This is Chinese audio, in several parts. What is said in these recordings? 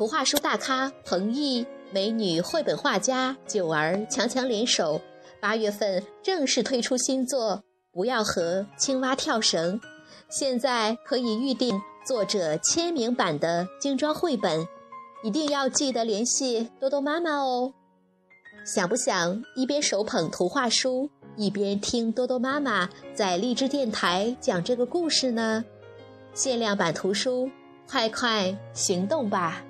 图画书大咖彭毅、美女绘本画家九儿强强联手，八月份正式推出新作《不要和青蛙跳绳》，现在可以预定作者签名版的精装绘本，一定要记得联系多多妈妈哦。想不想一边手捧图画书，一边听多多妈妈在荔枝电台讲这个故事呢？限量版图书，快快行动吧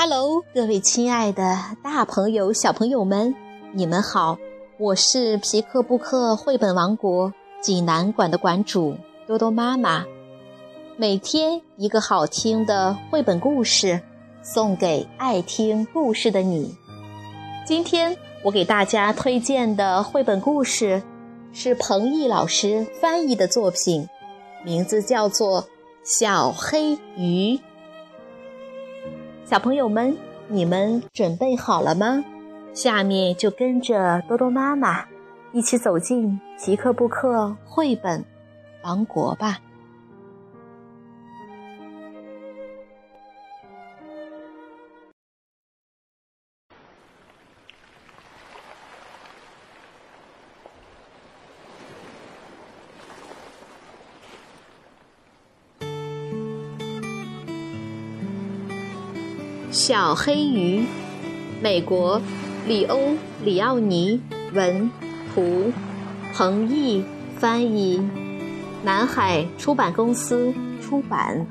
！Hello，各位亲爱的大朋友、小朋友们，你们好！我是皮克布克绘本王国济南馆的馆主多多妈妈。每天一个好听的绘本故事，送给爱听故事的你。今天我给大家推荐的绘本故事是彭毅老师翻译的作品，名字叫做《小黑鱼》。小朋友们，你们准备好了吗？下面就跟着多多妈妈一起走进皮克布克绘本王国吧。小黑鱼，美国，里欧·里奥尼文，图，彭毅翻译，南海出版公司出版。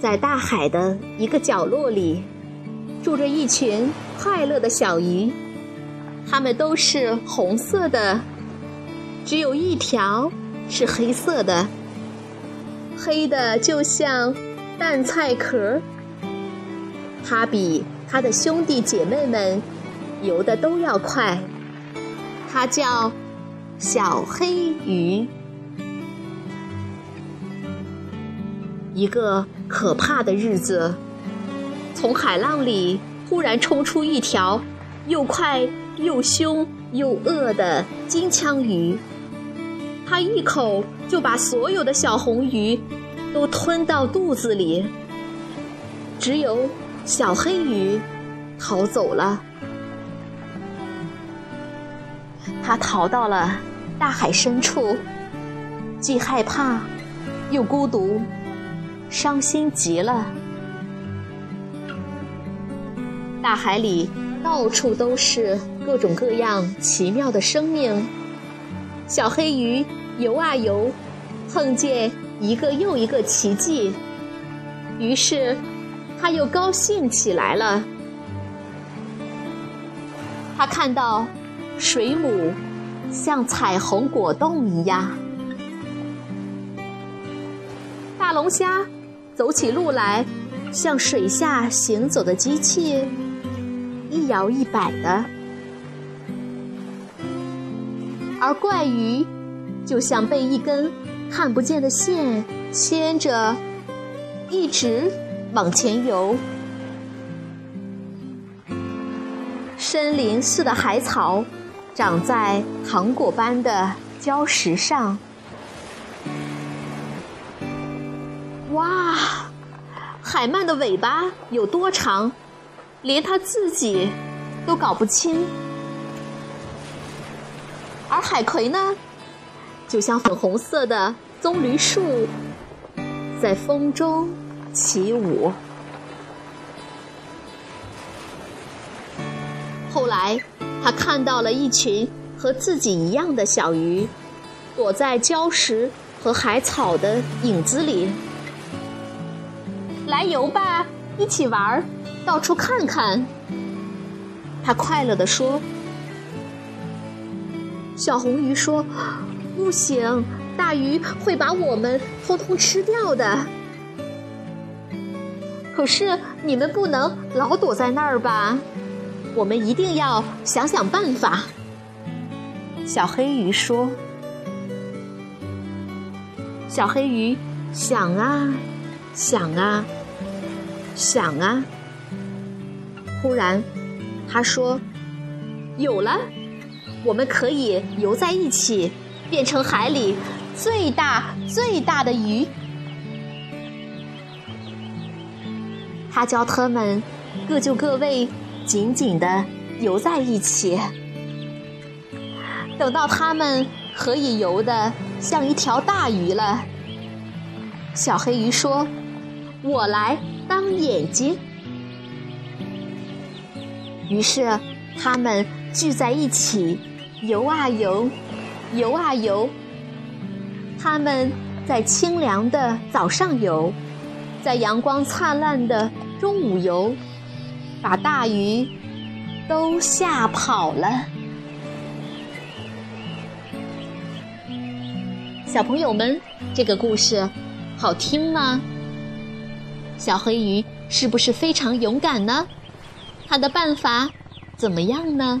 在大海的一个角落里，住着一群快乐的小鱼，它们都是红色的，只有一条是黑色的。黑的就像蛋菜壳，它比它的兄弟姐妹们游的都要快。它叫小黑鱼。一个可怕的日子，从海浪里忽然冲出一条又快又凶又恶的金枪鱼。它一口就把所有的小红鱼都吞到肚子里，只有小黑鱼逃走了。它逃到了大海深处，既害怕又孤独，伤心极了。大海里到处都是各种各样奇妙的生命，小黑鱼。游啊游，碰见一个又一个奇迹，于是他又高兴起来了。他看到水母像彩虹果冻一样，大龙虾走起路来像水下行走的机器，一摇一摆的，而怪鱼。就像被一根看不见的线牵着，一直往前游。森林似的海草长在糖果般的礁石上。哇，海鳗的尾巴有多长，连它自己都搞不清。而海葵呢？就像粉红色的棕榈树，在风中起舞。后来，他看到了一群和自己一样的小鱼，躲在礁石和海草的影子里。来游吧，一起玩儿，到处看看。他快乐地说。小红鱼说。不行，大鱼会把我们通通吃掉的。可是你们不能老躲在那儿吧？我们一定要想想办法。小黑鱼说：“小黑鱼想啊，想啊，想啊，忽然，他说：“有了，我们可以游在一起，变成海里最大最大的鱼。”他教他们各就各位，紧紧的游在一起。等到他们可以游的像一条大鱼了，小黑鱼说：“我来当眼睛。”于是他们聚在一起游啊游，游啊游。它们在清凉的早上游。在阳光灿烂的中午游，把大鱼都吓跑了。小朋友们，这个故事好听吗？小黑鱼是不是非常勇敢呢？它的办法怎么样呢？